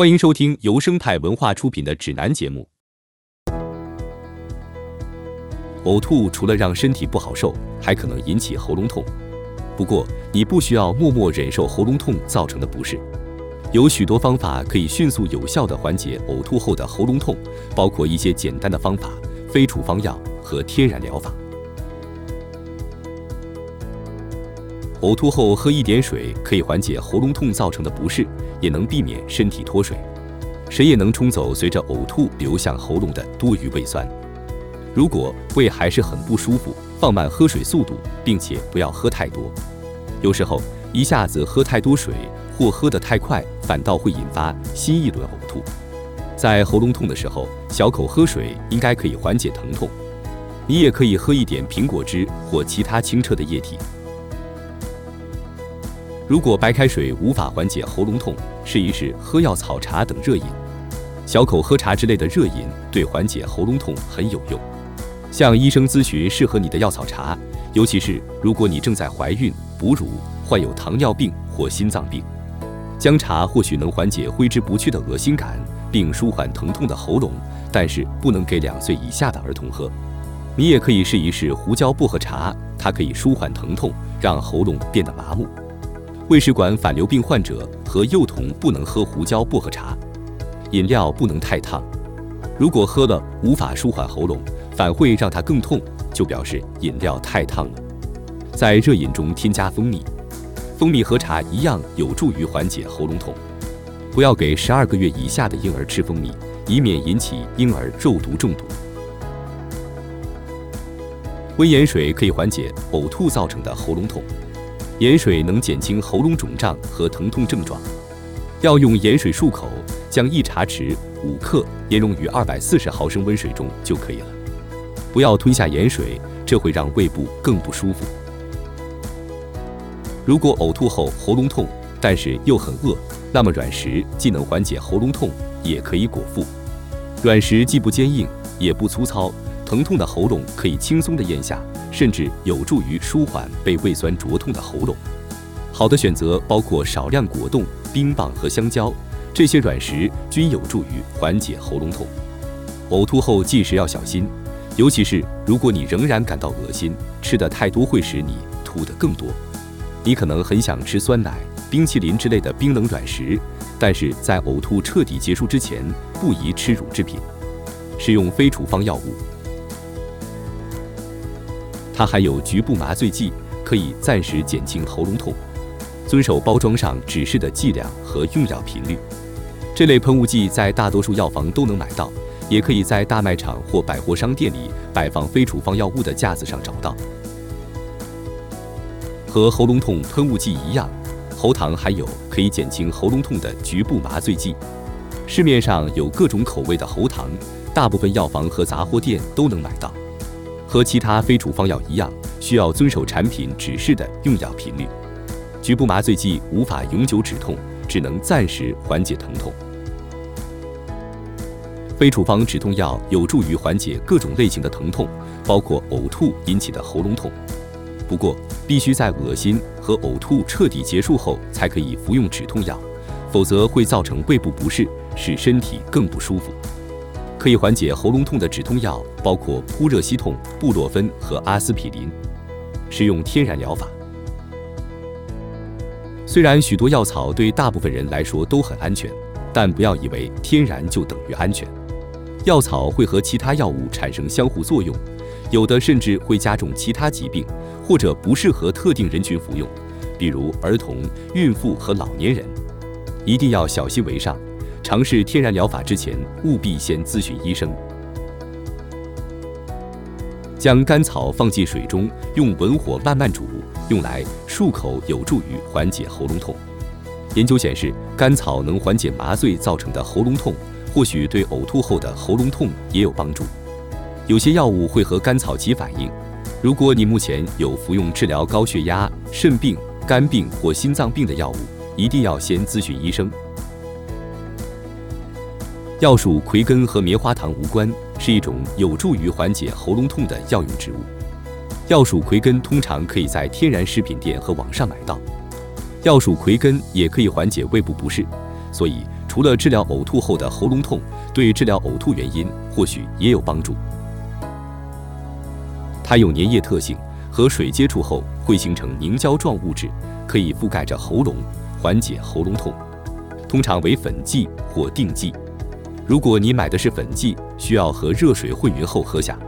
欢迎收听由生态文化出品的指南节目。呕吐除了让身体不好受，还可能引起喉咙痛。不过，你不需要默默忍受喉咙痛造成的不适，有许多方法可以迅速有效地缓解呕吐后的喉咙痛，包括一些简单的方法、非处方药和天然疗法。呕吐后喝一点水，可以缓解喉咙痛造成的不适，也能避免身体脱水。谁也能冲走随着呕吐流向喉咙的多余胃酸。如果胃还是很不舒服，放慢喝水速度，并且不要喝太多。有时候一下子喝太多水或喝得太快，反倒会引发新一轮呕吐。在喉咙痛的时候，小口喝水应该可以缓解疼痛。你也可以喝一点苹果汁或其他清澈的液体。如果白开水无法缓解喉咙痛，试一试喝药草茶等热饮。小口喝茶之类的热饮对缓解喉咙痛很有用。向医生咨询适合你的药草茶，尤其是如果你正在怀孕、哺乳、患有糖尿病或心脏病。姜茶或许能缓解挥之不去的恶心感，并舒缓疼痛的喉咙，但是不能给两岁以下的儿童喝。你也可以试一试胡椒薄荷茶，它可以舒缓疼痛，让喉咙变得麻木。胃食管反流病患者和幼童不能喝胡椒薄荷茶，饮料不能太烫。如果喝了无法舒缓喉咙，反会让它更痛，就表示饮料太烫了。在热饮中添加蜂蜜，蜂蜜和茶一样有助于缓解喉咙痛。不要给十二个月以下的婴儿吃蜂蜜，以免引起婴儿肉毒中毒。温盐水可以缓解呕吐造成的喉咙痛。盐水能减轻喉咙肿胀和疼痛症状，要用盐水漱口，将一茶匙五克盐溶于二百四十毫升温水中就可以了。不要吞下盐水，这会让胃部更不舒服。如果呕吐后喉咙痛，但是又很饿，那么软食既能缓解喉咙痛，也可以果腹。软食既不坚硬，也不粗糙，疼痛的喉咙可以轻松的咽下。甚至有助于舒缓被胃酸灼痛的喉咙。好的选择包括少量果冻、冰棒和香蕉，这些软食均有助于缓解喉咙痛。呕吐后进食要小心，尤其是如果你仍然感到恶心，吃的太多会使你吐得更多。你可能很想吃酸奶、冰淇淋之类的冰冷软食，但是在呕吐彻底结束之前，不宜吃乳制品。使用非处方药物。它含有局部麻醉剂，可以暂时减轻喉咙痛。遵守包装上指示的剂量和用药频率。这类喷雾剂在大多数药房都能买到，也可以在大卖场或百货商店里摆放非处方药物的架子上找到。和喉咙痛喷雾剂一样，喉糖还有可以减轻喉咙痛的局部麻醉剂。市面上有各种口味的喉糖，大部分药房和杂货店都能买到。和其他非处方药一样，需要遵守产品指示的用药频率。局部麻醉剂无法永久止痛，只能暂时缓解疼痛。非处方止痛药有助于缓解各种类型的疼痛，包括呕吐引起的喉咙痛。不过，必须在恶心和呕吐彻底结束后才可以服用止痛药，否则会造成胃部不适，使身体更不舒服。可以缓解喉咙痛的止痛药包括扑热息痛、布洛芬和阿司匹林。使用天然疗法。虽然许多药草对大部分人来说都很安全，但不要以为天然就等于安全。药草会和其他药物产生相互作用，有的甚至会加重其他疾病，或者不适合特定人群服用，比如儿童、孕妇和老年人。一定要小心为上。尝试天然疗法之前，务必先咨询医生。将甘草放进水中，用文火慢慢煮，用来漱口，有助于缓解喉咙痛。研究显示，甘草能缓解麻醉造成的喉咙痛，或许对呕吐后的喉咙痛也有帮助。有些药物会和甘草起反应，如果你目前有服用治疗高血压、肾病、肝病或心脏病的药物，一定要先咨询医生。药属葵根和棉花糖无关，是一种有助于缓解喉咙痛的药用植物。药属葵根通常可以在天然食品店和网上买到。药属葵根也可以缓解胃部不适，所以除了治疗呕吐后的喉咙痛，对治疗呕吐原因或许也有帮助。它有粘液特性，和水接触后会形成凝胶状物质，可以覆盖着喉咙，缓解喉咙痛。通常为粉剂或定剂。如果你买的是粉剂，需要和热水混匀后喝下。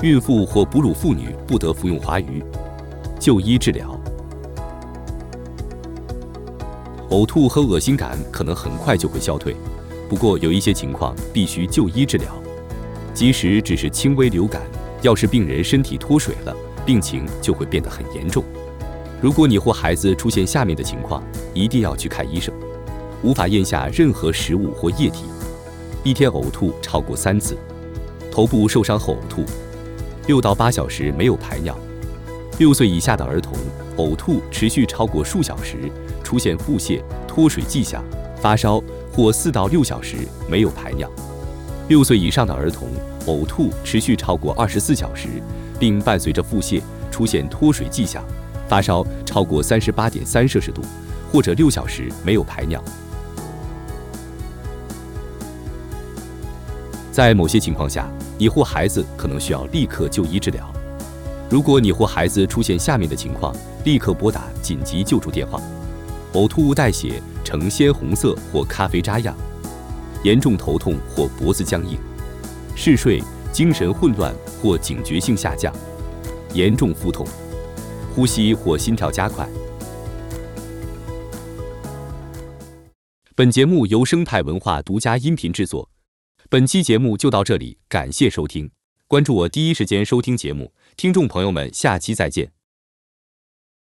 孕妇或哺乳妇女不得服用华鱼。就医治疗。呕吐和恶心感可能很快就会消退，不过有一些情况必须就医治疗。即使只是轻微流感，要是病人身体脱水了，病情就会变得很严重。如果你或孩子出现下面的情况，一定要去看医生。无法咽下任何食物或液体，一天呕吐超过三次，头部受伤后呕吐，六到八小时没有排尿，六岁以下的儿童呕吐持续超过数小时，出现腹泻、脱水迹象，发烧或四到六小时没有排尿，六岁以上的儿童呕吐持续超过二十四小时，并伴随着腹泻，出现脱水迹象，发烧超过三十八点三摄氏度，或者六小时没有排尿。在某些情况下，你或孩子可能需要立刻就医治疗。如果你或孩子出现下面的情况，立刻拨打紧急救助电话：呕吐物带血呈鲜红色或咖啡渣样，严重头痛或脖子僵硬，嗜睡、精神混乱或警觉性下降，严重腹痛，呼吸或心跳加快。本节目由生态文化独家音频制作。本期节目就到这里，感谢收听，关注我第一时间收听节目，听众朋友们，下期再见。